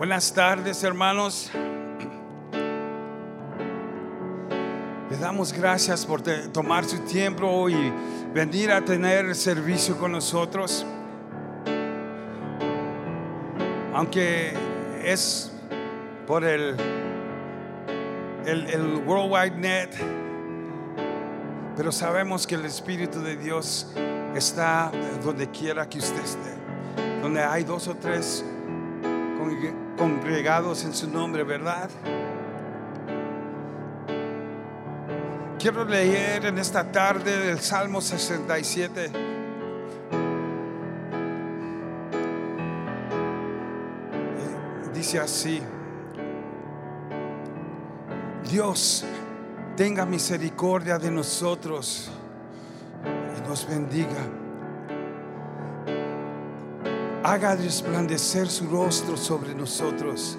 Buenas tardes, hermanos. Les damos gracias por tomar su tiempo y venir a tener servicio con nosotros. Aunque es por el, el, el World Wide Net, pero sabemos que el Espíritu de Dios está donde quiera que usted esté. Donde hay dos o tres congregados en su nombre, ¿verdad? Quiero leer en esta tarde el Salmo 67. Eh, Dice así, Dios tenga misericordia de nosotros y nos bendiga. Haga resplandecer su rostro sobre nosotros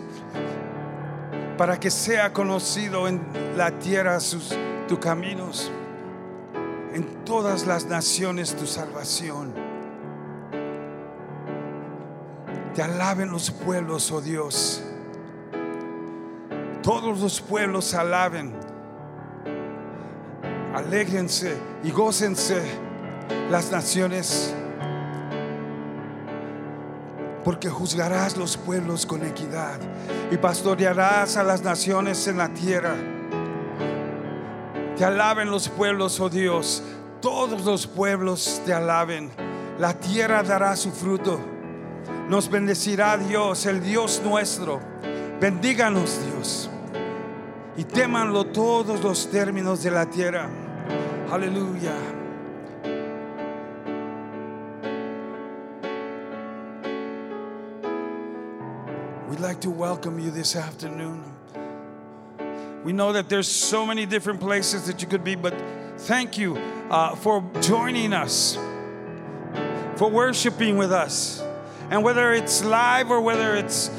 para que sea conocido en la tierra tus caminos, en todas las naciones tu salvación. Te alaben los pueblos, oh Dios. Todos los pueblos alaben. Alégrense y gócense las naciones. Porque juzgarás los pueblos con equidad y pastorearás a las naciones en la tierra. Te alaben los pueblos, oh Dios. Todos los pueblos te alaben. La tierra dará su fruto. Nos bendecirá Dios, el Dios nuestro. Bendíganos, Dios. Y témanlo todos los términos de la tierra. Aleluya. We'd like to welcome you this afternoon. We know that there's so many different places that you could be, but thank you uh, for joining us, for worshiping with us. And whether it's live or whether it's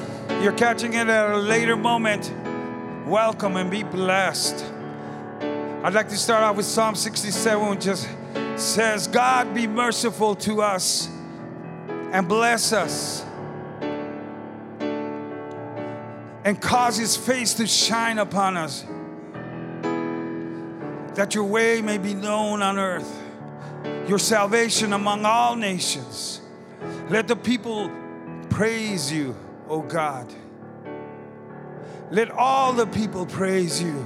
you're catching it at a later moment, welcome and be blessed. I'd like to start off with Psalm 67, which just says, God be merciful to us and bless us and cause his face to shine upon us, that your way may be known on earth, your salvation among all nations. Let the people praise you, O God. Let all the people praise you.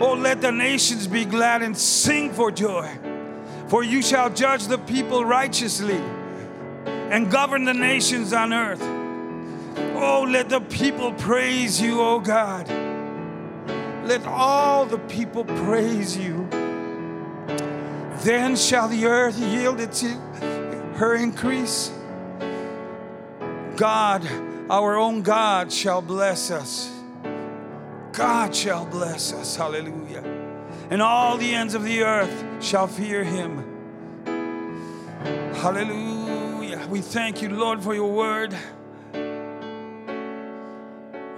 Oh, let the nations be glad and sing for joy. For you shall judge the people righteously and govern the nations on earth. Oh, let the people praise you, oh God. Let all the people praise you. Then shall the earth yield its her increase. God, our own God, shall bless us. God shall bless us. Hallelujah. And all the ends of the earth shall fear him. Hallelujah. We thank you, Lord, for your word.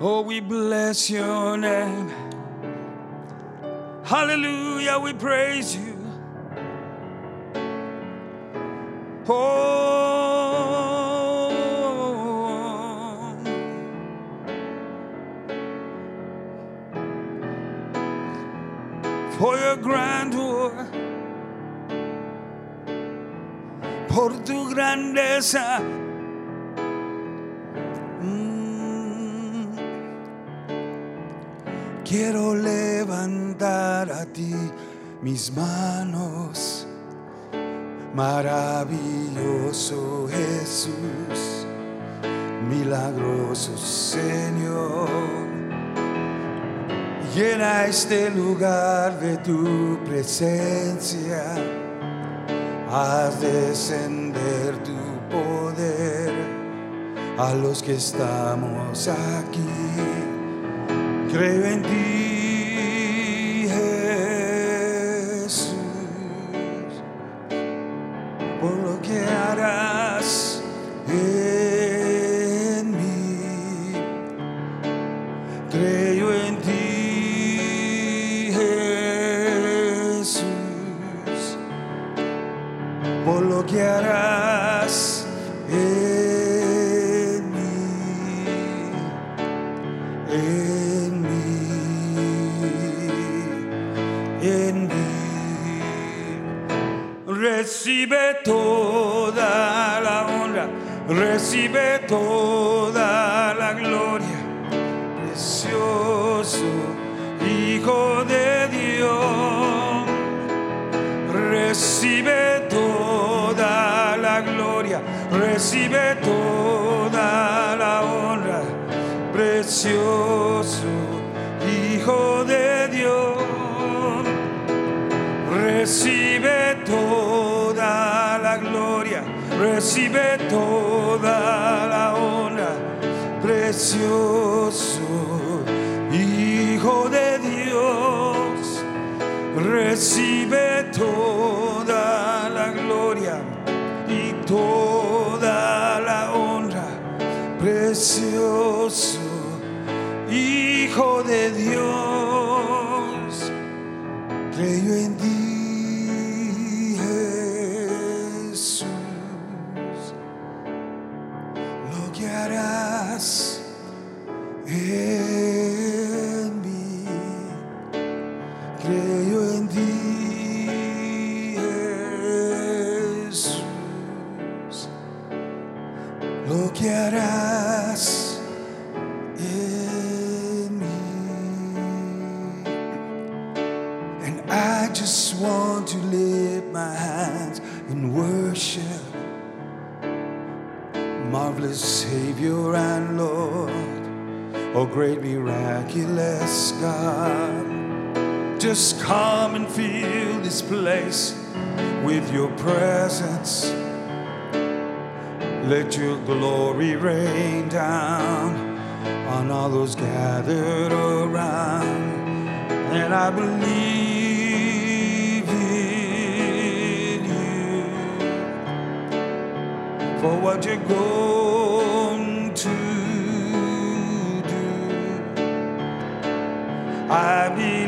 Oh, we bless your name. Hallelujah, we praise you. Oh, for your grandeur, por tu grandeza. Quiero levantar a ti mis manos, maravilloso Jesús, milagroso Señor. Llena este lugar de tu presencia, haz descender tu poder a los que estamos aquí. Creo en ti, en mí. Recibe toda la honra, recibe toda la gloria, precioso Hijo de Dios. Recibe toda la gloria, recibe toda la honra, precioso. Recibe toda la gloria, recibe toda la honra, precioso Hijo de Dios, recibe toda la gloria y toda la honra, precioso Hijo de Dios, creyó en Savior and Lord, oh great miraculous God. Just come and fill this place with your presence. Let your glory rain down on all those gathered around. And I believe in you for what you're going I believe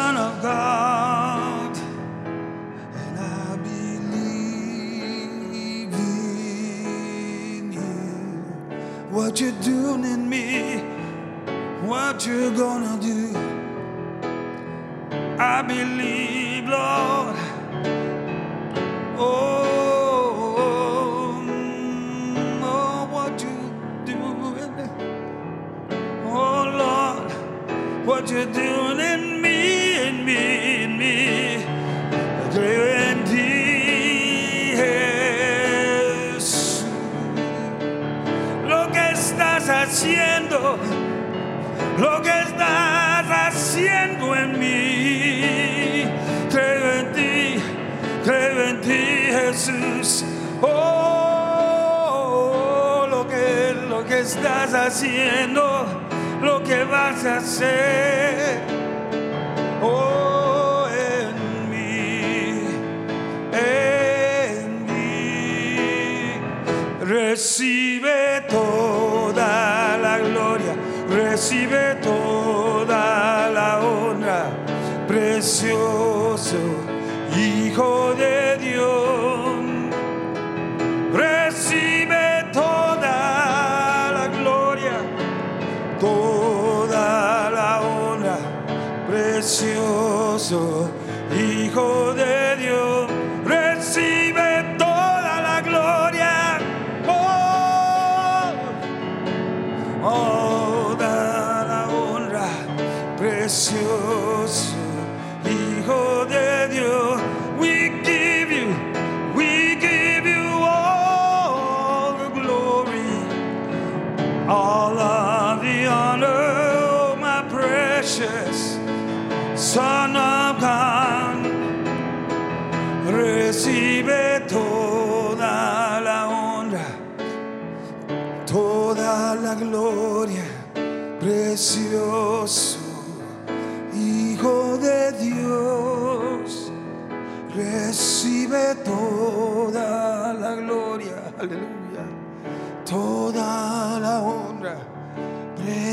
Son of God. And I believe in you, what you're doing in me, what you're gonna do. I believe, Lord. Oh, oh, what you're doing? Oh Lord, what you're doing estás haciendo, lo que vas a hacer. Oh, en mí, en mí. Recibe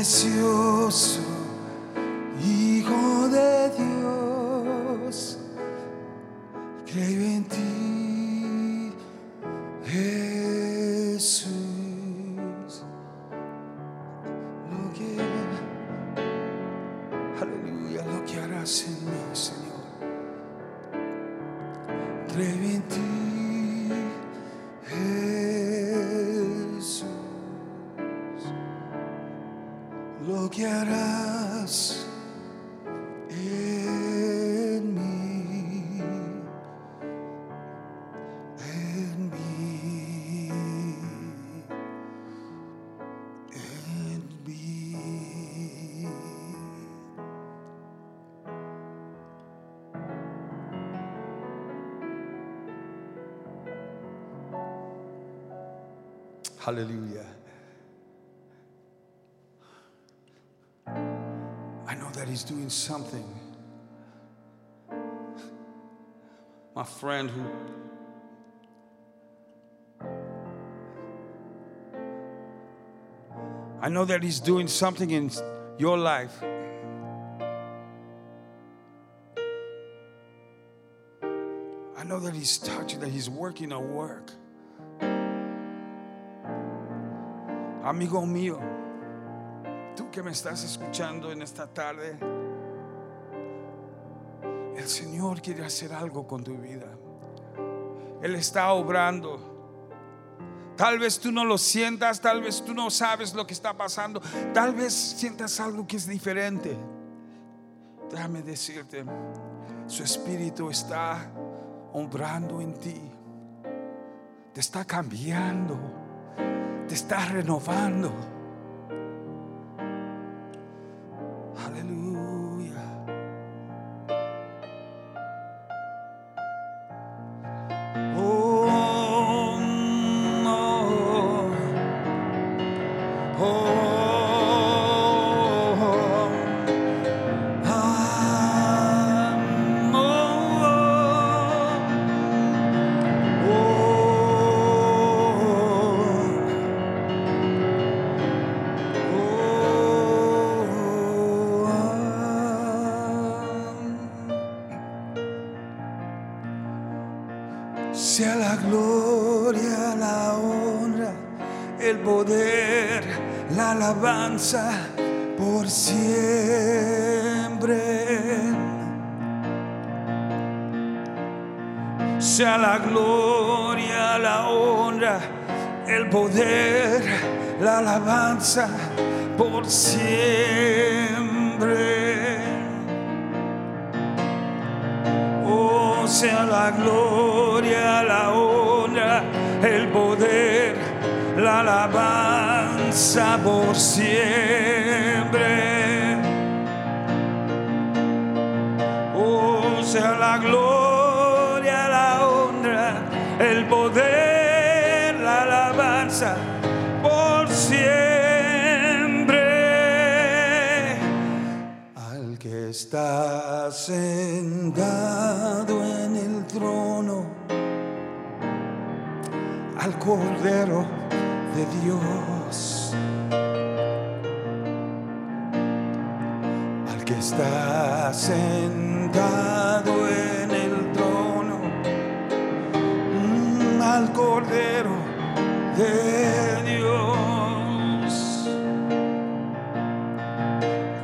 precioso Hallelujah. I know that He's doing something. My friend who I know that He's doing something in your life. I know that He's touching, that He's working a work. Amigo mío, tú que me estás escuchando en esta tarde, el Señor quiere hacer algo con tu vida. Él está obrando. Tal vez tú no lo sientas, tal vez tú no sabes lo que está pasando, tal vez sientas algo que es diferente. Déjame decirte, su espíritu está obrando en ti, te está cambiando, te está renovando. Por siempre. Sea la gloria, la honra, el poder, la alabanza por siempre. Oh, sea la gloria, la honra, el poder, la alabanza por siempre. Oh, sea la gloria, la honra, el poder, la alabanza por siempre al que está sentado en el trono, al Cordero de Dios, está sentado en el trono, mm, al Cordero de Dios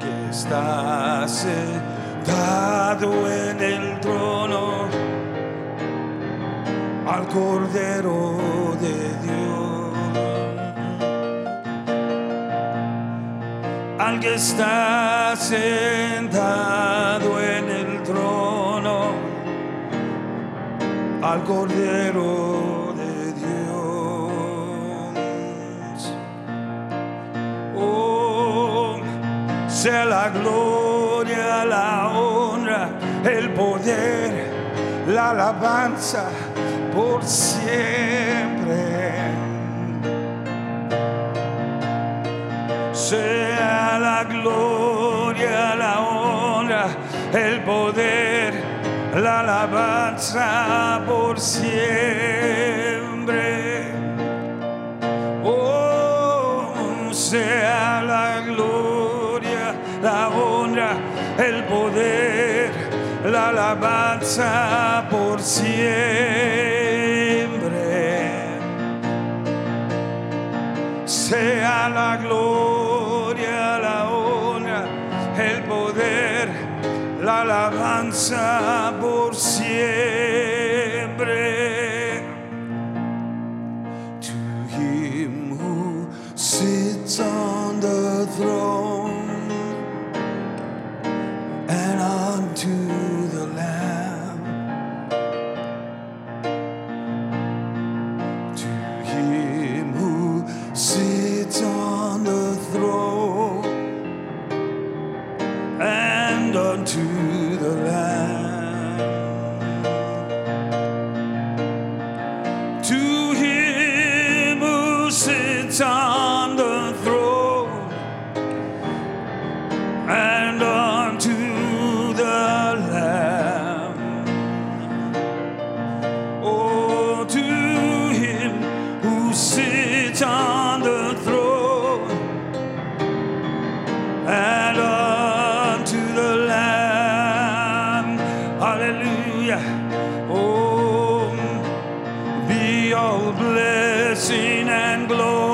que está sentado en el trono al Cordero de Dios, al que está sentado en el trono, al Cordero de Dios. Oh, sea la gloria, la honra, el poder, la alabanza por siempre. Sea gloria, la honra, el poder, la alabanza por siempre. Oh, sea la gloria, la honra, el poder, la alabanza por siempre. Sea la gloria, alabanza por siempre. Oh, be all blessing and glory,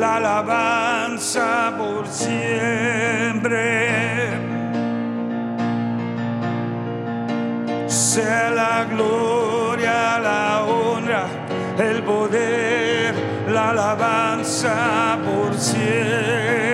la alabanza por siempre. Sea la gloria, la honra, el poder, la alabanza por siempre.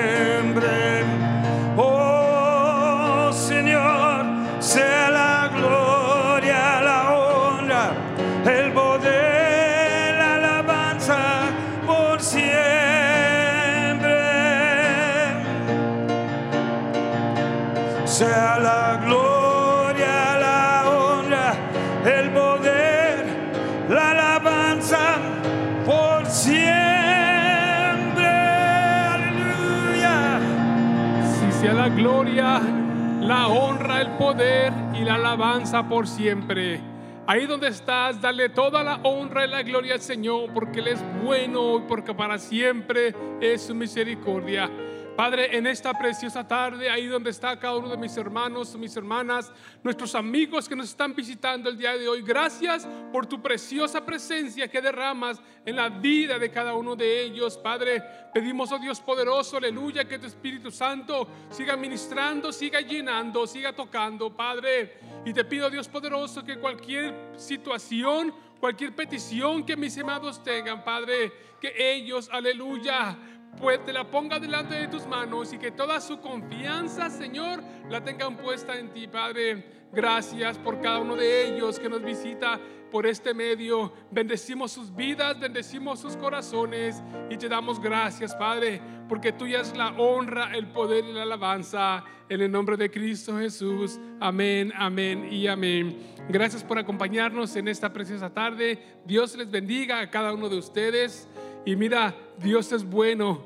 Por siempre. Ahí donde estás, dale toda la honra y la gloria al Señor, porque Él es bueno y porque para siempre es su misericordia. Padre, en esta preciosa tarde, ahí donde está cada uno de mis hermanos, mis hermanas, nuestros amigos que nos están visitando el día de hoy, gracias por tu preciosa presencia que derramas en la vida de cada uno de ellos. Padre, pedimos, oh Dios poderoso, aleluya, que tu Espíritu Santo siga ministrando, siga llenando, siga tocando, Padre. Y te pido, Dios poderoso, que cualquier situación, cualquier petición que mis amados tengan, Padre, que ellos, aleluya, pues te la ponga delante de tus manos y que toda su confianza, Señor, la tengan puesta en ti, Padre. Gracias por cada uno de ellos que nos visita por este medio. Bendecimos sus vidas, bendecimos sus corazones y te damos gracias, Padre, porque tuya es la honra, el poder y la alabanza. En el nombre de Cristo Jesús. Amén, amén y amén. Gracias por acompañarnos en esta preciosa tarde. Dios les bendiga a cada uno de ustedes. Y mira, Dios es bueno.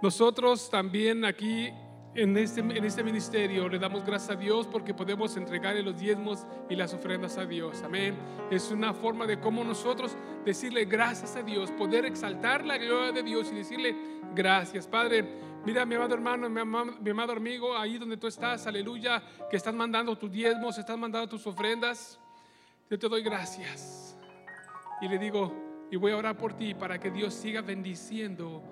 Nosotros también aquí en este, en este ministerio le damos gracias a Dios porque podemos entregarle los diezmos y las ofrendas a Dios. Amén. Es una forma de cómo nosotros decirle gracias a Dios, poder exaltar la gloria de Dios y decirle gracias. Padre, mira mi amado hermano, mi amado, mi amado amigo, ahí donde tú estás, aleluya, que estás mandando tus diezmos, estás mandando tus ofrendas. Yo te doy gracias. Y le digo, y voy a orar por ti para que Dios siga bendiciendo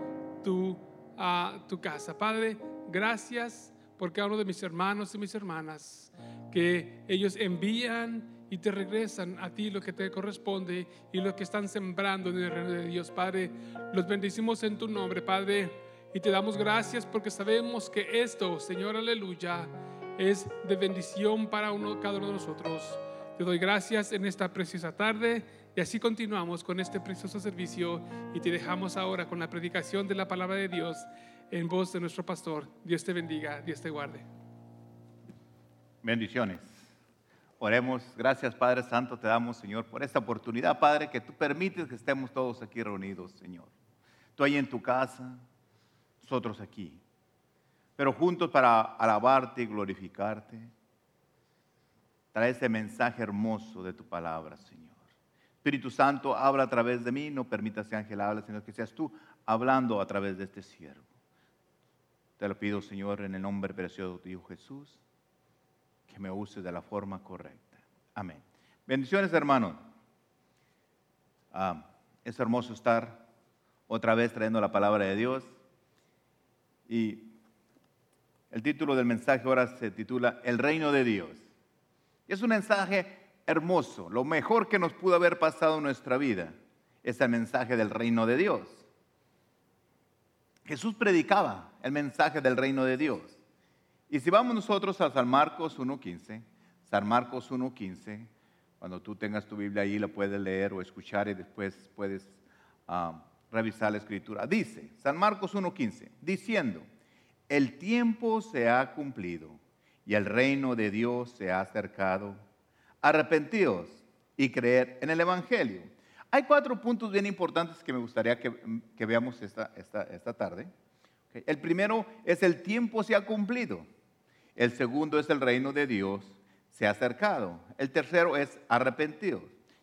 tu, a tu casa. Padre, Gracias por cada uno de mis hermanos y mis hermanas, que ellos envían y te regresan a ti lo que te corresponde y lo que están sembrando en el reino de Dios. Padre, los bendecimos en tu nombre, Padre, y te damos gracias porque sabemos que esto, Señor, aleluya, es de bendición para uno, cada uno de nosotros. Te doy gracias en esta preciosa tarde y así continuamos con este precioso servicio y te dejamos ahora con la predicación de la palabra de Dios en voz de nuestro pastor. Dios te bendiga, Dios te guarde. Bendiciones. Oremos. Gracias, Padre Santo, te damos, Señor, por esta oportunidad, Padre, que tú permites que estemos todos aquí reunidos, Señor. Tú ahí en tu casa, nosotros aquí. Pero juntos para alabarte y glorificarte. Trae ese mensaje hermoso de tu palabra, Señor. Espíritu Santo, habla a través de mí, no permitas que Ángel hable, sino que seas tú hablando a través de este siervo. Te lo pido, Señor, en el nombre precioso de tu Jesús, que me use de la forma correcta. Amén. Bendiciones, hermanos. Ah, es hermoso estar otra vez trayendo la palabra de Dios. Y el título del mensaje ahora se titula El reino de Dios. Es un mensaje hermoso, lo mejor que nos pudo haber pasado en nuestra vida es el mensaje del reino de Dios. Jesús predicaba el mensaje del reino de Dios. Y si vamos nosotros a San Marcos 1.15, San Marcos 1.15, cuando tú tengas tu Biblia ahí la puedes leer o escuchar y después puedes ah, revisar la escritura. Dice, San Marcos 1.15, diciendo, el tiempo se ha cumplido y el reino de Dios se ha acercado. Arrepentidos y creer en el Evangelio. Hay cuatro puntos bien importantes que me gustaría que, veamos esta, tarde. El primero es el tiempo se ha cumplido. El segundo es el reino de Dios se ha acercado. El tercero es arrepentido.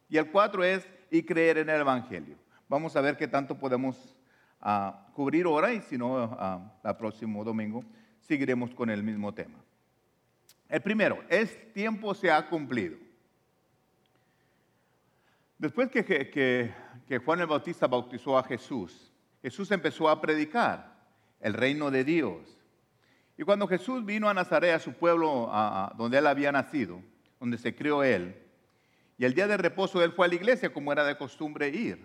Y el cuatro es y creer en el Evangelio. Vamos a ver qué tanto podemos ah, cubrir ahora y si no, el próximo domingo seguiremos con el mismo tema. El primero, es tiempo se ha cumplido. Después que, Juan el Bautista bautizó a Jesús, Jesús empezó a predicar el reino de Dios. Y cuando Jesús vino a Nazaret, a su pueblo donde él había nacido, donde se crió él, y el día de reposo él fue a la iglesia como era de costumbre ir.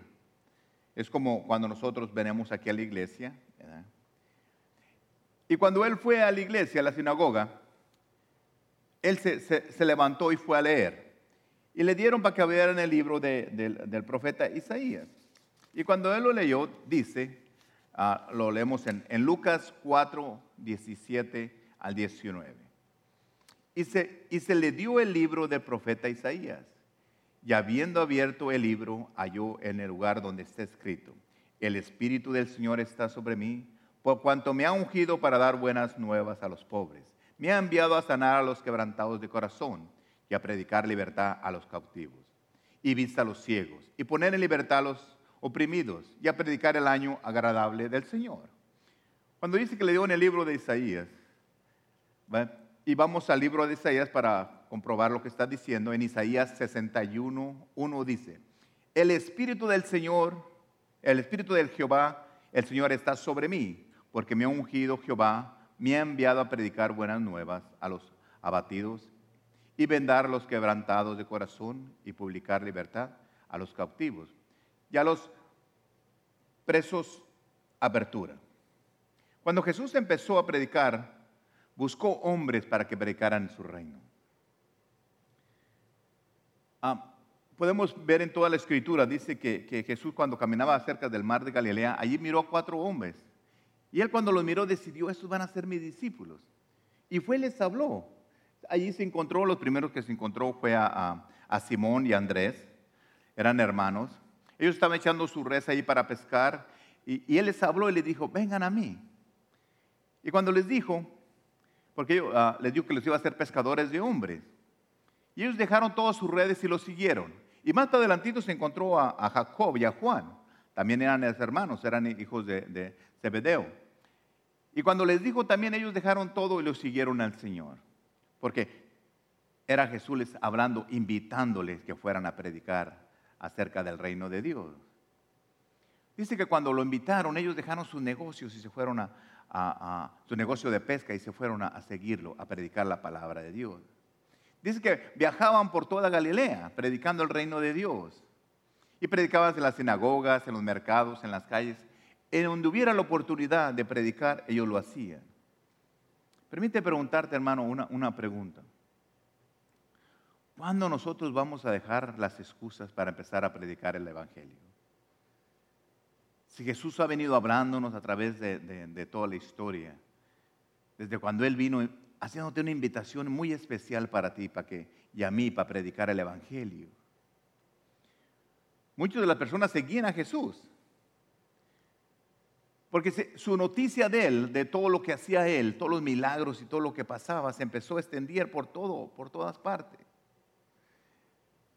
Es como cuando nosotros venimos aquí a la iglesia. Y cuando él fue a la iglesia, a la sinagoga, él se levantó y fue a leer. Y le dieron para que en el libro del profeta Isaías. Y cuando él lo leyó, dice, ah, lo leemos en, Lucas 4, 17 al 19. Y se, y se le dio el libro del profeta Isaías. Y habiendo abierto el libro, halló en el lugar donde está escrito, el Espíritu del Señor está sobre mí, por cuanto me ha ungido para dar buenas nuevas a los pobres. Me ha enviado a sanar a los quebrantados de corazón y a predicar libertad a los cautivos y vista a los ciegos y poner en libertad a los oprimidos y a predicar el año agradable del Señor. Cuando dice que le dio en el libro de Isaías, y vamos al libro de Isaías para comprobar lo que está diciendo, en Isaías 61, 1 dice, el Espíritu del Señor, el Espíritu del Jehová, el Señor está sobre mí, porque me ha ungido Jehová, me ha enviado a predicar buenas nuevas a los abatidos y vendar los quebrantados de corazón y publicar libertad a los cautivos y a los presos apertura. Cuando Jesús empezó a predicar, buscó hombres para que predicaran su reino. Ah, podemos ver en toda la escritura, dice que, que, Jesús cuando caminaba cerca del mar de Galilea, allí miró a cuatro hombres. Y él cuando los miró decidió, estos van a ser mis discípulos. Y fue y les habló. Allí se encontró, los primeros que se encontró fue a, a, Simón y a Andrés, eran hermanos. Ellos estaban echando su red ahí para pescar y, él les habló y les dijo, vengan a mí. Y cuando les dijo, porque uh, les dijo que les iba a ser pescadores de hombres, y ellos dejaron todas sus redes y lo siguieron. Y más adelantito se encontró a, Jacob y a Juan. También eran hermanos, eran hijos de, de Zebedeo. Y cuando les dijo también ellos dejaron todo y lo siguieron al Señor. Porque era Jesús les hablando, invitándoles que fueran a predicar acerca del reino de Dios. Dice que cuando lo invitaron, ellos dejaron sus negocios y se fueron a, su negocio de pesca y se fueron a seguirlo, a predicar la palabra de Dios. Dice que viajaban por toda Galilea predicando el reino de Dios. Y predicaban en las sinagogas, en los mercados, en las calles. En donde hubiera la oportunidad de predicar, ellos lo hacían. Permite preguntarte, hermano, una, una pregunta. ¿Cuándo nosotros vamos a dejar las excusas para empezar a predicar el Evangelio? Si Jesús ha venido hablándonos a través de, de toda la historia, desde cuando Él vino haciéndote una invitación muy especial para ti para que, y a mí para predicar el Evangelio. Muchas de las personas seguían a Jesús. Porque su noticia de él, de todo lo que hacía él, todos los milagros y todo lo que pasaba, se empezó a extender por todo, por todas partes.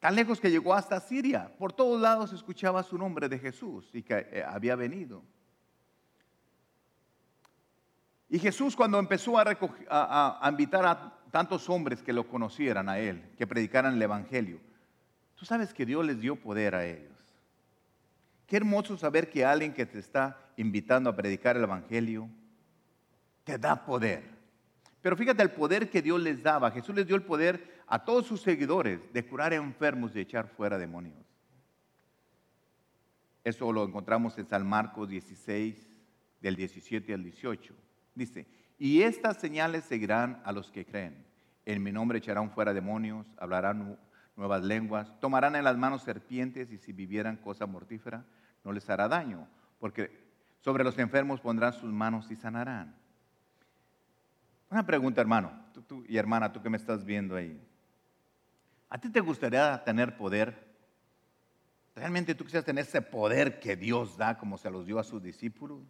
Tan lejos que llegó hasta Siria. Por todos lados escuchaba su nombre de Jesús y que eh, había venido. Y Jesús cuando empezó a, invitar a tantos hombres que lo conocieran a Él, que predicaran el Evangelio, tú sabes que Dios les dio poder a ellos. Qué hermoso saber que alguien que te está invitando a predicar el Evangelio te da poder. Pero fíjate el poder que Dios les daba. Jesús les dio el poder a todos sus seguidores de curar enfermos y echar fuera demonios. Eso lo encontramos en San Marcos 16, del 17 al 18. Dice, y estas señales seguirán a los que creen. En mi nombre echarán fuera demonios, hablarán nuevas lenguas, tomarán en las manos serpientes y si vivieran cosa mortífera no les hará daño, porque sobre los enfermos pondrán sus manos y sanarán. Una pregunta, hermano, tú, y hermana, tú que me estás viendo ahí. ¿A ti te gustaría tener poder? ¿Realmente tú quisieras tener ese poder que Dios da como se los dio a sus discípulos?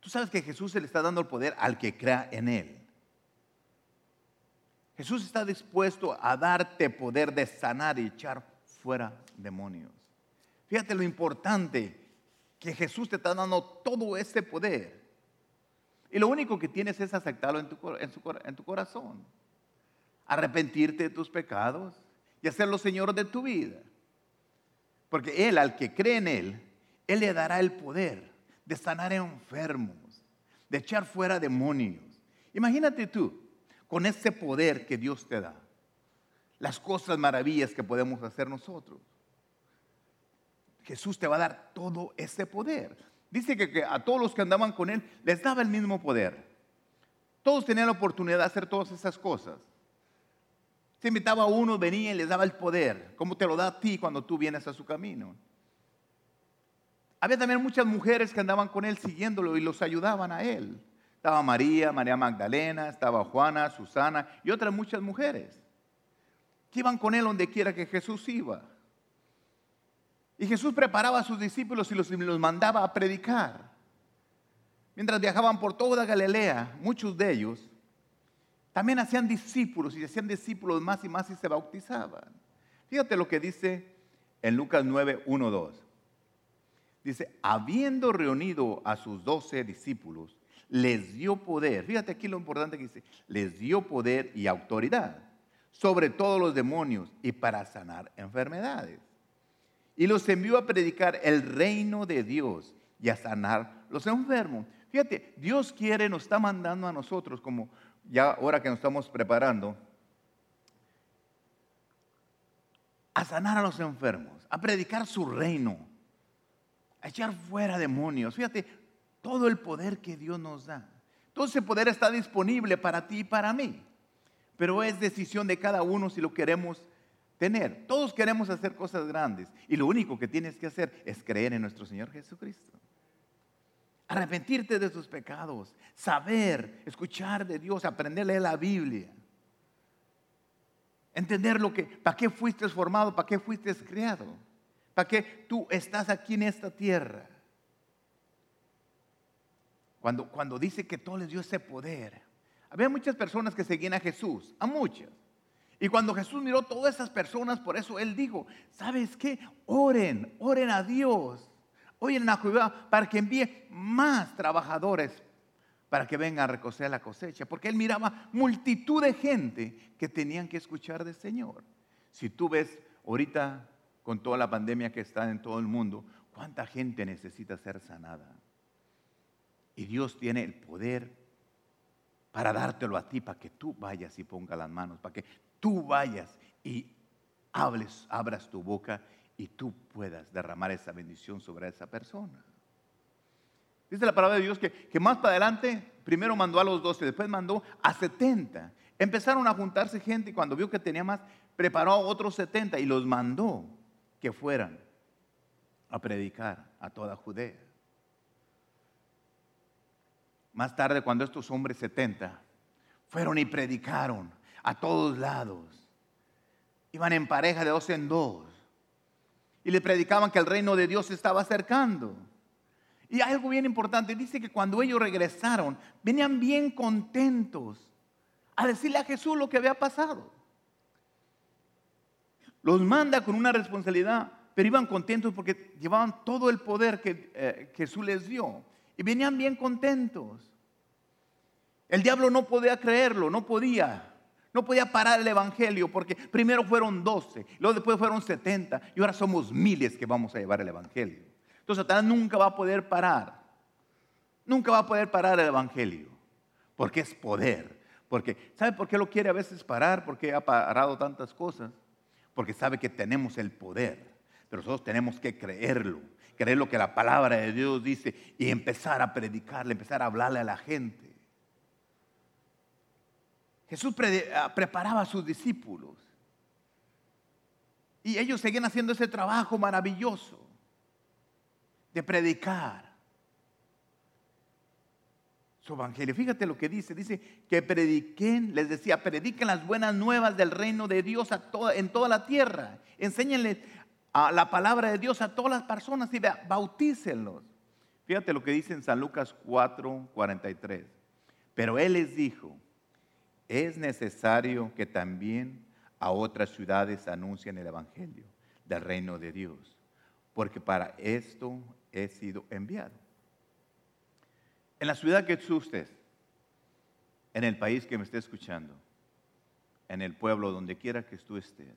Tú sabes que Jesús se le está dando el poder al que crea en Él. Jesús está dispuesto a darte poder de sanar y echar fuera demonios. Fíjate lo importante que Jesús te está dando todo ese poder. Y lo único que tienes es aceptarlo en tu, corazón. Arrepentirte de tus pecados y hacerlo Señor de tu vida. Porque Él, al que cree en Él, Él le dará el poder de sanar enfermos, de echar fuera demonios. Imagínate tú, con ese poder que Dios te da, las cosas maravillas que podemos hacer nosotros. Jesús te va a dar todo ese poder. Dice que, a todos los que andaban con Él les daba el mismo poder. Todos tenían la oportunidad de hacer todas esas cosas. Se invitaba a uno, venía y les daba el poder, como te lo da a ti cuando tú vienes a su camino. Había también muchas mujeres que andaban con él siguiéndolo y los ayudaban a él. Estaba María, María Magdalena, estaba Juana, Susana y otras muchas mujeres que iban con él donde quiera que Jesús iba. Y Jesús preparaba a sus discípulos y los, los mandaba a predicar. Mientras viajaban por toda Galilea, muchos de ellos también hacían discípulos y hacían discípulos más y más y se bautizaban. Fíjate lo que dice en Lucas 9, 1, 2. Dice, habiendo reunido a sus doce discípulos, les dio poder. Fíjate aquí lo importante que dice, les dio poder y autoridad sobre todos los demonios y para sanar enfermedades. Y los envió a predicar el reino de Dios y a sanar los enfermos. Fíjate, Dios quiere, nos está mandando a nosotros, como ya ahora que nos estamos preparando, a sanar a los enfermos, a predicar su reino a echar fuera demonios. Fíjate, todo el poder que Dios nos da. Todo ese poder está disponible para ti y para mí. Pero es decisión de cada uno si lo queremos tener. Todos queremos hacer cosas grandes. Y lo único que tienes que hacer es creer en nuestro Señor Jesucristo. Arrepentirte de tus pecados. Saber, escuchar de Dios, aprender a leer la Biblia. Entender lo que, para qué fuiste formado, para qué fuiste creado. Para qué tú estás aquí en esta tierra. Cuando, cuando dice que todo les dio ese poder. Había muchas personas que seguían a Jesús, a muchas. Y cuando Jesús miró todas esas personas, por eso Él dijo, ¿sabes qué? Oren, oren a Dios. Oren a Jehová para que envíe más trabajadores para que vengan a recoger la cosecha. Porque Él miraba multitud de gente que tenían que escuchar del Señor. Si tú ves ahorita con toda la pandemia que está en todo el mundo, ¿cuánta gente necesita ser sanada? Y Dios tiene el poder para dártelo a ti, para que tú vayas y pongas las manos, para que tú vayas y abras tu boca y tú puedas derramar esa bendición sobre esa persona. Dice la palabra de Dios que, que más para adelante, primero mandó a los doce, después mandó a setenta. Empezaron a juntarse gente y cuando vio que tenía más, preparó a otros setenta y los mandó que fueran a predicar a toda Judea. Más tarde, cuando estos hombres 70 fueron y predicaron a todos lados, iban en pareja de dos en dos y le predicaban que el reino de Dios se estaba acercando. Y algo bien importante, dice que cuando ellos regresaron, venían bien contentos a decirle a Jesús lo que había pasado. Los manda con una responsabilidad, pero iban contentos porque llevaban todo el poder que eh, Jesús les dio. Y venían bien contentos. El diablo no podía creerlo, no podía. No podía parar el evangelio porque primero fueron 12, luego después fueron 70 y ahora somos miles que vamos a llevar el evangelio. Entonces Satanás nunca va a poder parar. Nunca va a poder parar el evangelio porque es poder. Porque, ¿sabe por qué lo quiere a veces parar? Porque ha parado tantas cosas. Porque sabe que tenemos el poder. Pero nosotros tenemos que creerlo creer lo que la palabra de Dios dice y empezar a predicarle, empezar a hablarle a la gente. Jesús ah, preparaba a sus discípulos y ellos seguían haciendo ese trabajo maravilloso de predicar su evangelio. Fíjate lo que dice, dice que prediquen, les decía, prediquen las buenas nuevas del reino de Dios en toda la tierra. Enséñenles a la palabra de Dios a todas las personas y bautícenlos. Fíjate lo que dice en San Lucas 4, 43. Pero Él les dijo, es necesario que también a otras ciudades anuncien el Evangelio del reino de Dios, porque para esto he sido enviado. En la ciudad que estés, en el país que me esté escuchando, en el pueblo, donde quiera que tú estés,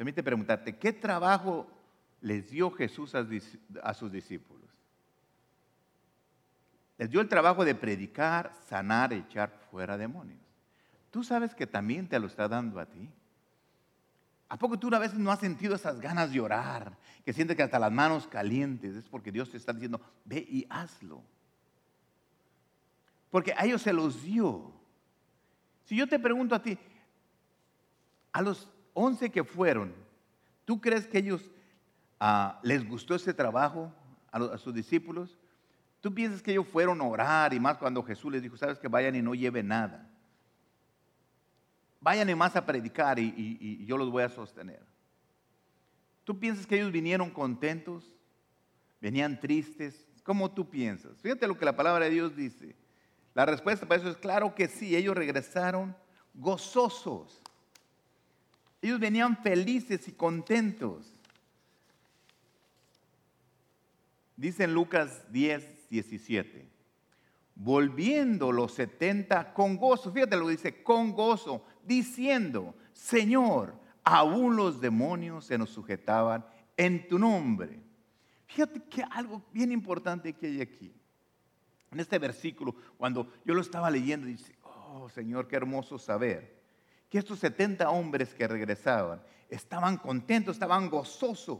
Permite preguntarte, ¿qué trabajo les dio Jesús a sus discípulos? Les dio el trabajo de predicar, sanar, echar fuera demonios. Tú sabes que también te lo está dando a ti. ¿A poco tú una vez no has sentido esas ganas de orar? Que sientes que hasta las manos calientes. Es porque Dios te está diciendo, ve y hazlo. Porque a ellos se los dio. Si yo te pregunto a ti, a los 11 que fueron, ¿tú crees que ellos ah, les gustó ese trabajo a, sus discípulos? ¿Tú piensas que ellos fueron a orar y más cuando Jesús les dijo, sabes que vayan y no lleven nada? Vayan y más a predicar y, y yo los voy a sostener. ¿Tú piensas que ellos vinieron contentos? ¿Venían tristes? ¿Cómo tú piensas? Fíjate lo que la palabra de Dios dice. La respuesta para eso es claro que sí, ellos regresaron gozosos. Ellos venían felices y contentos. Dice en Lucas 10, 17. Volviendo los 70 con gozo, fíjate lo dice, con gozo, diciendo, Señor, aún los demonios se nos sujetaban en tu nombre. Fíjate que algo bien importante que hay aquí. En este versículo, cuando yo lo estaba leyendo, dice, oh Señor, qué hermoso saber que estos 70 hombres que regresaban estaban contentos, estaban gozosos.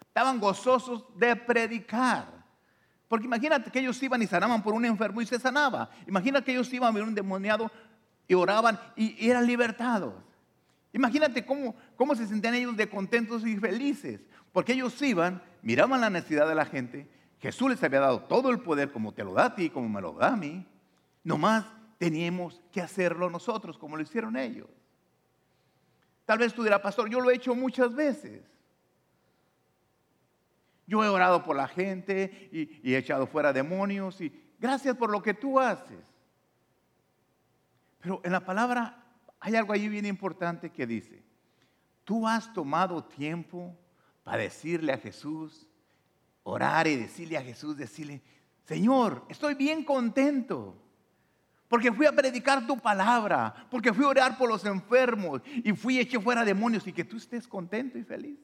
estaban gozosos de predicar. Porque imagínate que ellos iban y sanaban por un enfermo y se sanaba. Imagínate que ellos iban a ver un demoniado y oraban y, eran libertados. Imagínate cómo, cómo se sentían ellos de contentos y felices. Porque ellos iban, miraban la necesidad de la gente. Jesús les había dado todo el poder como te lo da a ti, como me lo da a mí. Nomás teníamos que hacerlo nosotros como lo hicieron ellos. Tal vez tú dirás, pastor, yo lo he hecho muchas veces. Yo he orado por la gente y, he echado fuera demonios y gracias por lo que tú haces. Pero en la palabra hay algo ahí bien importante que dice, tú has tomado tiempo para decirle a Jesús, orar y decirle a Jesús, decirle, Señor, estoy bien contento. Porque fui a predicar tu palabra, porque fui a orar por los enfermos y fui a fuera demonios y que tú estés contento y feliz.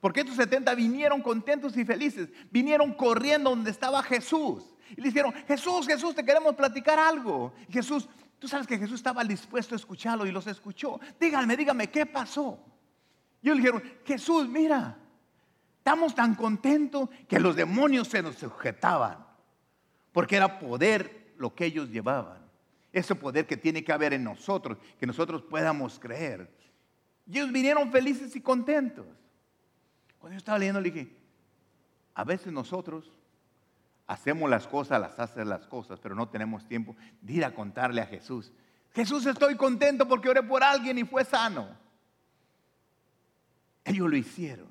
Porque estos 70 vinieron contentos y felices, vinieron corriendo donde estaba Jesús. Y le dijeron, Jesús, Jesús, te queremos platicar algo. Jesús, tú sabes que Jesús estaba dispuesto a escucharlo y los escuchó. Díganme, dígame, ¿qué pasó? Y ellos dijeron, Jesús, mira, estamos tan contentos que los demonios se nos sujetaban. Porque era poder lo que ellos llevaban. Ese poder que tiene que haber en nosotros, que nosotros podamos creer. Y ellos vinieron felices y contentos. Cuando yo estaba leyendo le dije, a veces nosotros hacemos las cosas, las haces las cosas, pero no tenemos tiempo de ir a contarle a Jesús. Jesús, estoy contento porque oré por alguien y fue sano. Ellos lo hicieron.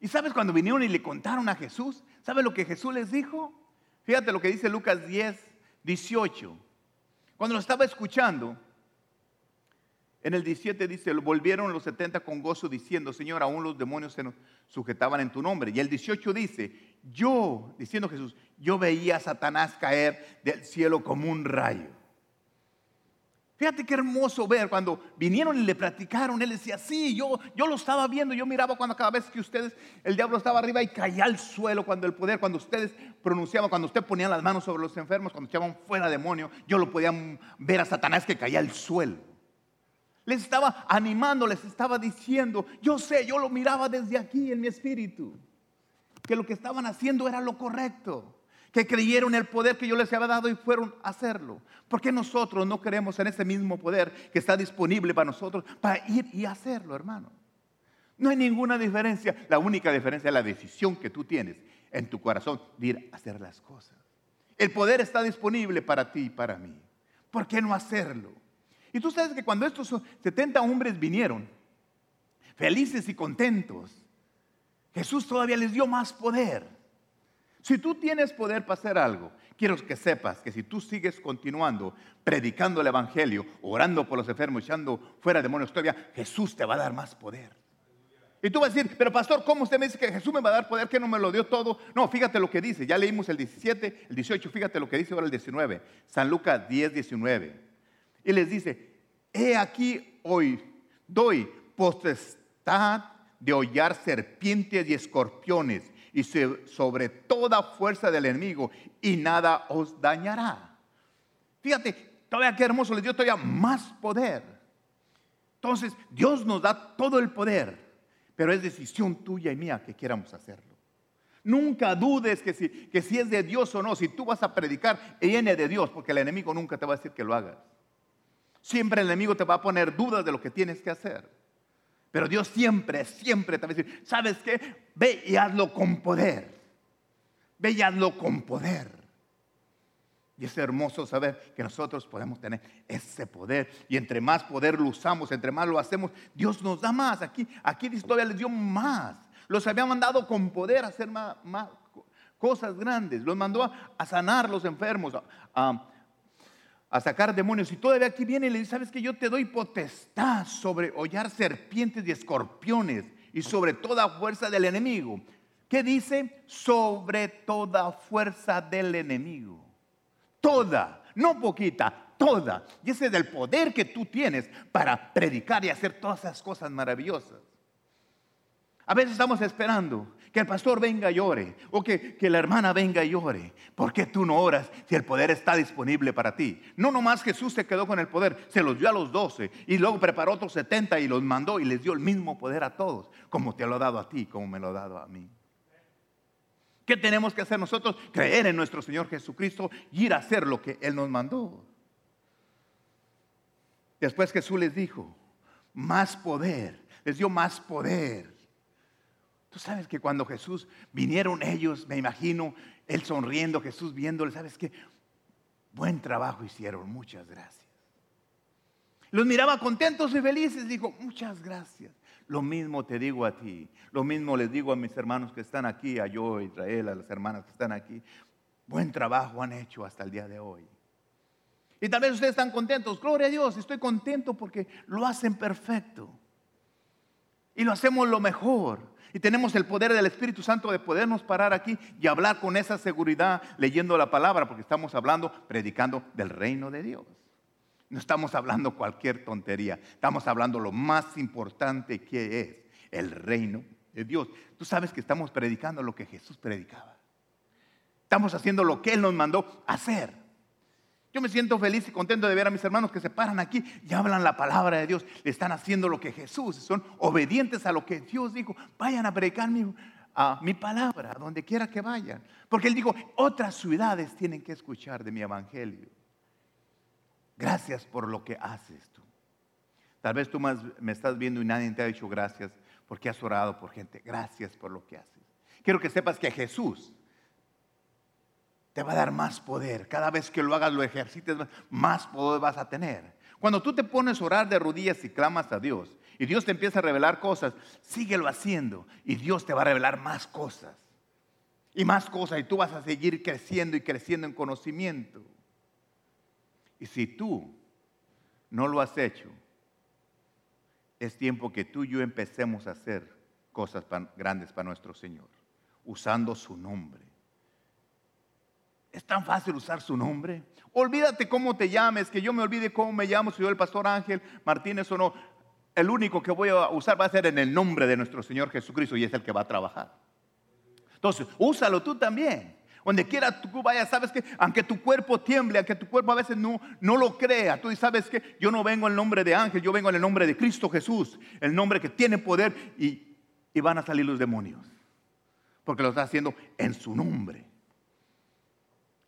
Y sabes cuando vinieron y le contaron a Jesús, ¿sabes lo que Jesús les dijo? Fíjate lo que dice Lucas 10, 18. Cuando lo estaba escuchando, en el 17 dice, volvieron los 70 con gozo diciendo, Señor, aún los demonios se nos sujetaban en tu nombre. Y el 18 dice, yo, diciendo Jesús, yo veía a Satanás caer del cielo como un rayo. Fíjate qué hermoso ver cuando vinieron y le platicaron, él decía, sí, yo, yo lo estaba viendo, yo miraba cuando cada vez que ustedes, el diablo estaba arriba y caía al suelo, cuando el poder, cuando ustedes pronunciaban, cuando usted ponían las manos sobre los enfermos, cuando echaban fuera demonio, yo lo podía ver a Satanás que caía al suelo. Les estaba animando, les estaba diciendo, yo sé, yo lo miraba desde aquí en mi espíritu, que lo que estaban haciendo era lo correcto, que creyeron el poder que yo les había dado y fueron a hacerlo. ¿Por qué nosotros no creemos en ese mismo poder que está disponible para nosotros para ir y hacerlo, hermano? No hay ninguna diferencia. La única diferencia es la decisión que tú tienes en tu corazón de ir a hacer las cosas. El poder está disponible para ti y para mí. ¿Por qué no hacerlo? Y tú sabes que cuando estos 70 hombres vinieron, felices y contentos, Jesús todavía les dio más poder. Si tú tienes poder para hacer algo, quiero que sepas que si tú sigues continuando predicando el Evangelio, orando por los enfermos, echando fuera demonios, todavía Jesús te va a dar más poder. Y tú vas a decir, pero pastor, ¿cómo usted me dice que Jesús me va a dar poder que no me lo dio todo? No, fíjate lo que dice. Ya leímos el 17, el 18, fíjate lo que dice ahora el 19. San Lucas 10, 19. Y les dice, he aquí hoy doy potestad de hollar serpientes y escorpiones y sobre toda fuerza del enemigo y nada os dañará. Fíjate, todavía qué hermoso, les dio todavía más poder. Entonces, Dios nos da todo el poder, pero es decisión tuya y mía que queramos hacerlo. Nunca dudes que si, que si es de Dios o no, si tú vas a predicar, viene de Dios, porque el enemigo nunca te va a decir que lo hagas. Siempre el enemigo te va a poner dudas de lo que tienes que hacer. Pero Dios siempre, siempre te va a decir, ¿sabes qué? Ve y hazlo con poder. Ve y hazlo con poder. Y es hermoso saber que nosotros podemos tener ese poder. Y entre más poder lo usamos, entre más lo hacemos, Dios nos da más. Aquí, aquí todavía les dio más. Los había mandado con poder a hacer más, cosas grandes. Los mandó a, sanar los enfermos, a, a sacar demonios. Y todavía aquí viene y le dice, ¿sabes que yo te doy potestad sobre hollar serpientes y escorpiones y sobre toda fuerza del enemigo? ¿Qué dice? Sobre toda fuerza del enemigo. Toda, no poquita, toda. Y ese es el poder que tú tienes para predicar y hacer todas esas cosas maravillosas. A veces estamos esperando que el pastor venga y llore o que, que, la hermana venga y llore. ¿Por qué tú no oras si el poder está disponible para ti? No nomás Jesús se quedó con el poder, se los dio a los doce y luego preparó otros setenta y los mandó y les dio el mismo poder a todos, como te lo ha dado a ti, como me lo ha dado a mí. ¿Qué tenemos que hacer nosotros? Creer en nuestro Señor Jesucristo y ir a hacer lo que Él nos mandó. Después Jesús les dijo, más poder, les dio más poder. Tú sabes que cuando Jesús vinieron ellos, me imagino, Él sonriendo, Jesús viéndole, ¿sabes qué? Buen trabajo hicieron, muchas gracias. Los miraba contentos y felices, dijo, muchas gracias. Lo mismo te digo a ti, lo mismo les digo a mis hermanos que están aquí, a yo, a Israel, a las hermanas que están aquí. Buen trabajo han hecho hasta el día de hoy. Y tal vez ustedes están contentos. Gloria a Dios, estoy contento porque lo hacen perfecto. Y lo hacemos lo mejor. Y tenemos el poder del Espíritu Santo de podernos parar aquí y hablar con esa seguridad leyendo la palabra, porque estamos hablando, predicando del reino de Dios. No estamos hablando cualquier tontería, estamos hablando lo más importante que es el reino de Dios. Tú sabes que estamos predicando lo que Jesús predicaba. Estamos haciendo lo que Él nos mandó hacer. Yo me siento feliz y contento de ver a mis hermanos que se paran aquí y hablan la palabra de Dios. Le están haciendo lo que Jesús, son obedientes a lo que Dios dijo. Vayan a predicar mi, a palabra, donde quiera que vayan. Porque Él dijo, otras ciudades tienen que escuchar de mi evangelio. Gracias por lo que haces tú. Tal vez tú me estás viendo y nadie te ha dicho gracias porque has orado por gente. Gracias por lo que haces. Quiero que sepas que Jesús te va a dar más poder. Cada vez que lo hagas, lo ejercites, más poder vas a tener. Cuando tú te pones a orar de rodillas y clamas a Dios y Dios te empieza a revelar cosas, síguelo haciendo y Dios te va a revelar más cosas. Y más cosas y tú vas a seguir creciendo y creciendo en conocimiento. Y si tú no lo has hecho, es tiempo que tú y yo empecemos a hacer cosas grandes para nuestro Señor, usando su nombre. Es tan fácil usar su nombre. Olvídate cómo te llames, que yo me olvide cómo me llamo, si yo el pastor Ángel Martínez o no. El único que voy a usar va a ser en el nombre de nuestro Señor Jesucristo y es el que va a trabajar. Entonces, úsalo tú también. Donde quiera tú vayas, sabes que aunque tu cuerpo tiemble, aunque tu cuerpo a veces no, no lo crea, tú sabes que yo no vengo en el nombre de ángel, yo vengo en el nombre de Cristo Jesús, el nombre que tiene poder y, y van a salir los demonios. Porque lo está haciendo en su nombre.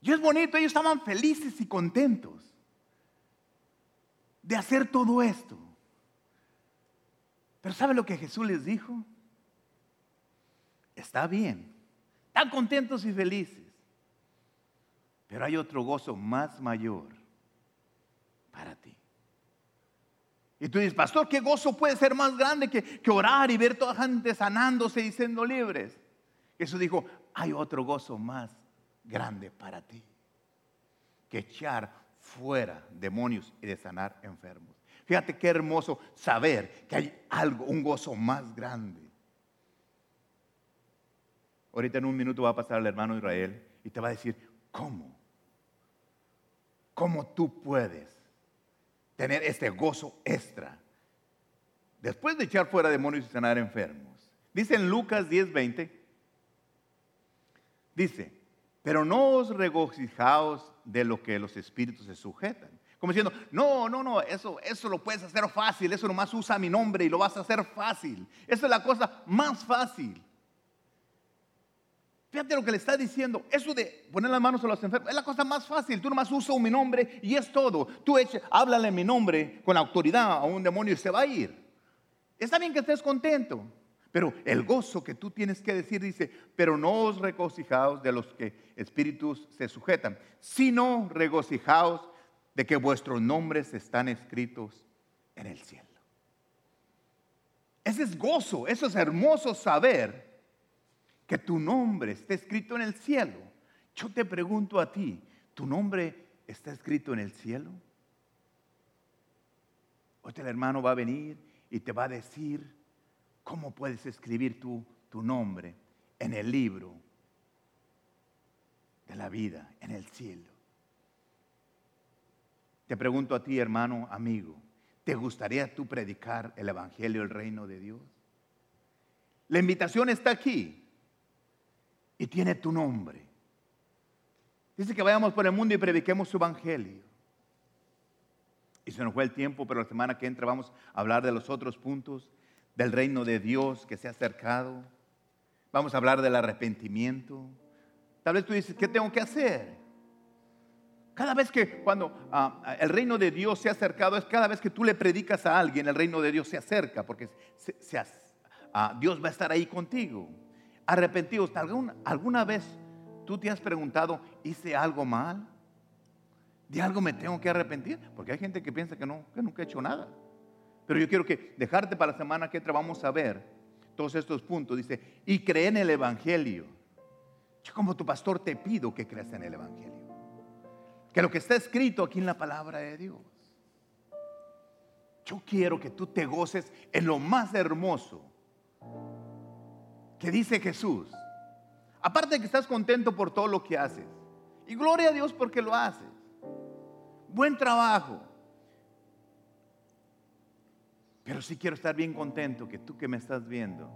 Y es bonito, ellos estaban felices y contentos de hacer todo esto. Pero ¿sabe lo que Jesús les dijo? Está bien, están contentos y felices. Pero hay otro gozo más mayor para ti. Y tú dices, pastor, ¿qué gozo puede ser más grande que, orar y ver toda gente sanándose y siendo libres? Jesús dijo, hay otro gozo más grande para ti que echar fuera demonios y de sanar enfermos. Fíjate qué hermoso saber que hay algo, un gozo más grande. Ahorita en un minuto va a pasar el hermano Israel y te va a decir, ¿cómo? ¿Cómo tú puedes tener este gozo extra? Después de echar fuera demonios y sanar enfermos. Dice en Lucas 10:20, dice, pero no os regocijaos de lo que los espíritus se sujetan. Como diciendo, no, no, no, eso, eso lo puedes hacer fácil, eso nomás usa mi nombre y lo vas a hacer fácil. Esa es la cosa más fácil. Fíjate lo que le está diciendo. Eso de poner las manos a los enfermos es la cosa más fácil. Tú nomás usas mi nombre y es todo. Tú eche, háblale mi nombre con autoridad a un demonio y se va a ir. Está bien que estés contento. Pero el gozo que tú tienes que decir dice, pero no os regocijaos de los que espíritus se sujetan, sino regocijaos de que vuestros nombres están escritos en el cielo. Ese es gozo, eso es hermoso saber que tu nombre esté escrito en el cielo. Yo te pregunto a ti, ¿tu nombre está escrito en el cielo? Hoy el hermano va a venir y te va a decir cómo puedes escribir tu, tu nombre en el libro de la vida, en el cielo. Te pregunto a ti, hermano, amigo, ¿te gustaría tú predicar el Evangelio, el reino de Dios? La invitación está aquí y tiene tu nombre. Dice que vayamos por el mundo y prediquemos su evangelio. Y se nos fue el tiempo, pero la semana que entra vamos a hablar de los otros puntos del reino de Dios que se ha acercado. Vamos a hablar del arrepentimiento. Tal vez tú dices, ¿qué tengo que hacer? Cada vez que cuando ah, el reino de Dios se ha acercado, es cada vez que tú le predicas a alguien, el reino de Dios se acerca, porque ah, Dios va a estar ahí contigo. Arrepentidos, ¿alguna, ¿alguna vez tú te has preguntado, hice algo mal? ¿De algo me tengo que arrepentir? Porque hay gente que piensa que, no, que nunca he hecho nada. Pero yo quiero que dejarte para la semana que entra, vamos a ver todos estos puntos. Dice, y cree en el Evangelio. Yo como tu pastor te pido que creas en el Evangelio. Que lo que está escrito aquí en la palabra de Dios. Yo quiero que tú te goces en lo más hermoso que dice Jesús. Aparte de que estás contento por todo lo que haces. Y gloria a Dios porque lo haces buen trabajo. Pero sí quiero estar bien contento que tú que me estás viendo,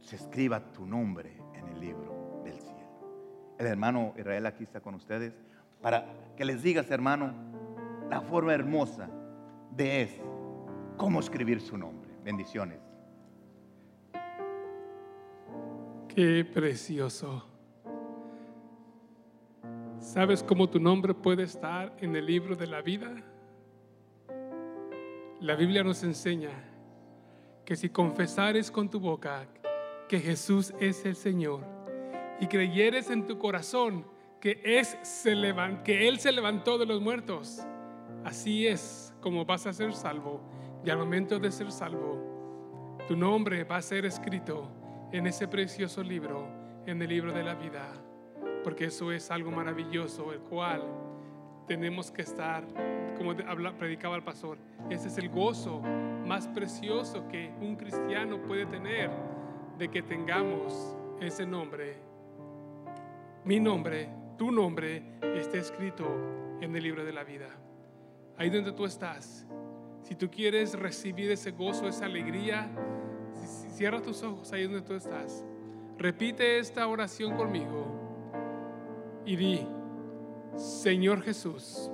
se escriba tu nombre en el libro del cielo. El hermano Israel aquí está con ustedes para que les digas, hermano, la forma hermosa de es cómo escribir su nombre. Bendiciones. Qué precioso. ¿Sabes cómo tu nombre puede estar en el libro de la vida? La Biblia nos enseña que si confesares con tu boca que Jesús es el Señor y creyeres en tu corazón que, es, se que Él se levantó de los muertos, así es como vas a ser salvo. Y al momento de ser salvo, tu nombre va a ser escrito en ese precioso libro, en el libro de la vida porque eso es algo maravilloso, el cual tenemos que estar, como predicaba el pastor, ese es el gozo más precioso que un cristiano puede tener de que tengamos ese nombre. Mi nombre, tu nombre, esté escrito en el libro de la vida. Ahí donde tú estás, si tú quieres recibir ese gozo, esa alegría, cierra tus ojos ahí donde tú estás. Repite esta oración conmigo y di, Señor Jesús,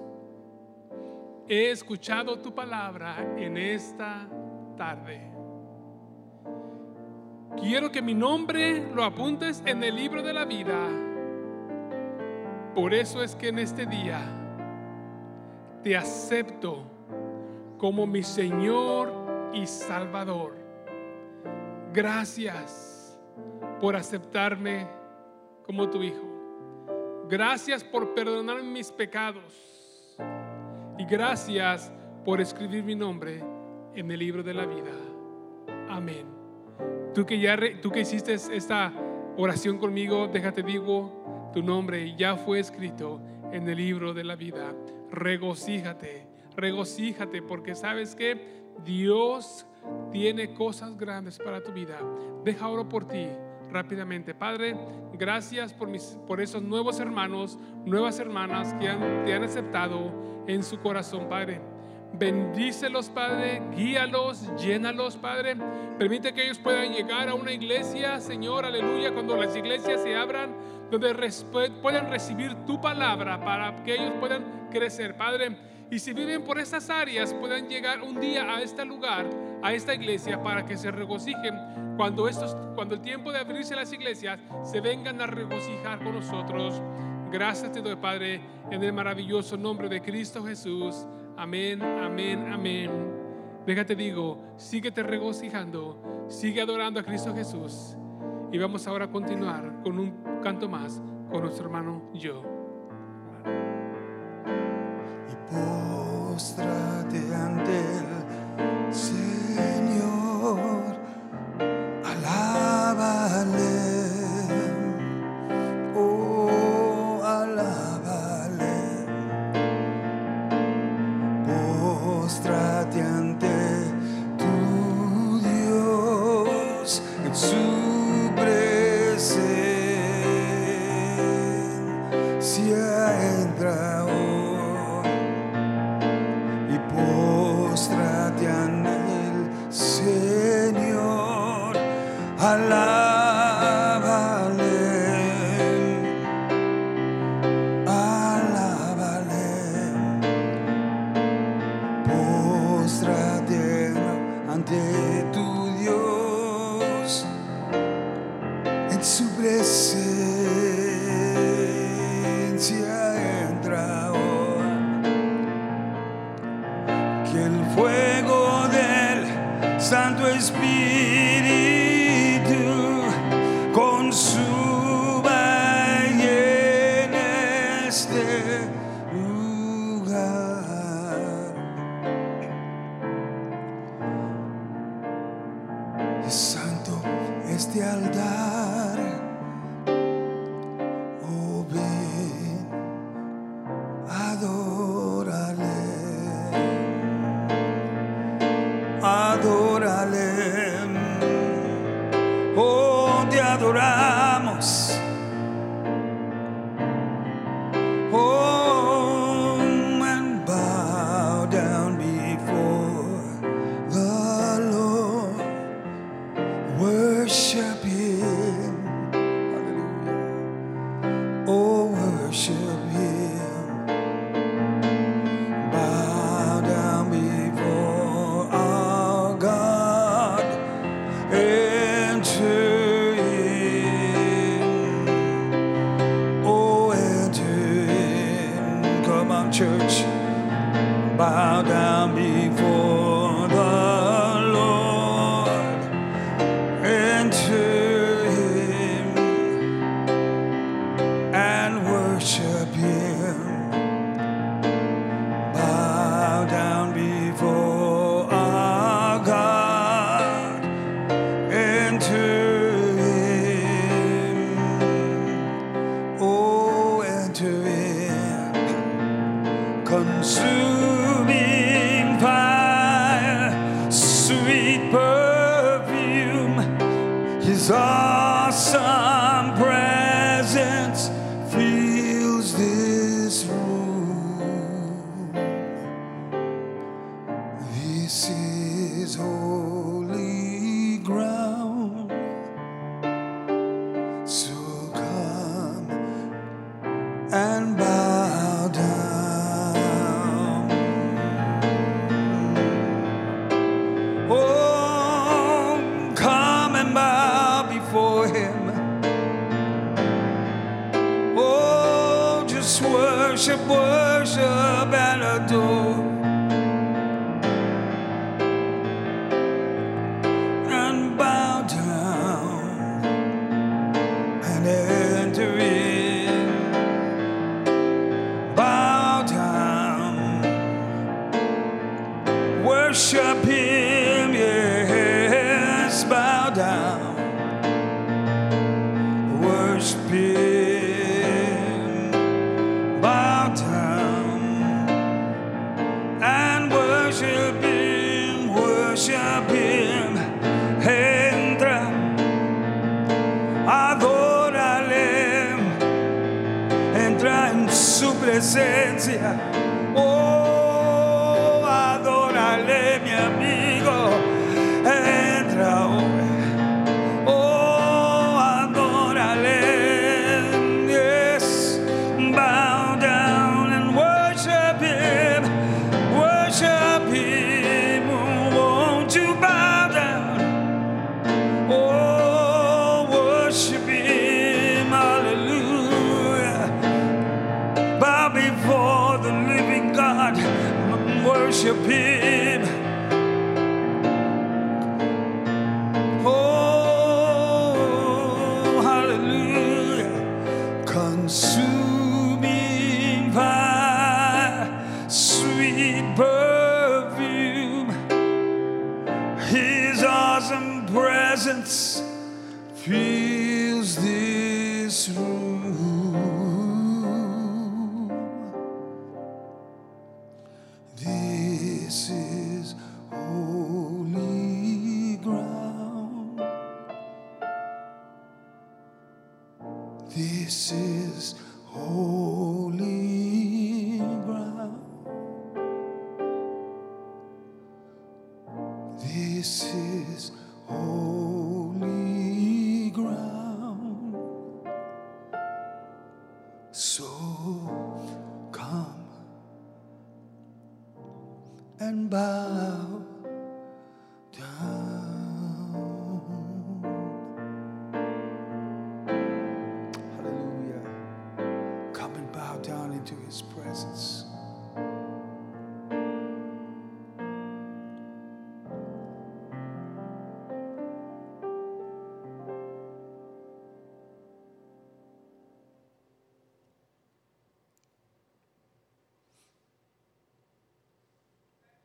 he escuchado tu palabra en esta tarde. Quiero que mi nombre lo apuntes en el libro de la vida. Por eso es que en este día te acepto como mi Señor y Salvador. Gracias por aceptarme como tu Hijo. Gracias por perdonar mis pecados. Y gracias por escribir mi nombre en el libro de la vida. Amén. Tú que ya tú que hiciste esta oración conmigo, déjate digo, tu nombre ya fue escrito en el libro de la vida. Regocíjate, regocíjate porque sabes que Dios tiene cosas grandes para tu vida. Deja oro por ti rápidamente. Padre, gracias por, mis, por esos nuevos hermanos, nuevas hermanas que han, te han aceptado en su corazón, Padre. Bendícelos, Padre, guíalos, llénalos, Padre. Permite que ellos puedan llegar a una iglesia, Señor, aleluya, cuando las iglesias se abran, donde puedan recibir tu palabra para que ellos puedan crecer, Padre. Y si viven por esas áreas, puedan llegar un día a este lugar, a esta iglesia, para que se regocijen cuando, estos, cuando el tiempo de abrirse las iglesias se vengan a regocijar con nosotros. Gracias te doy, Padre, en el maravilloso nombre de Cristo Jesús. Amén, amén, amén. Déjate digo, síguete regocijando, sigue adorando a Cristo Jesús. Y vamos ahora a continuar con un canto más con nuestro hermano yo. Y postrate ante Santo Espíritu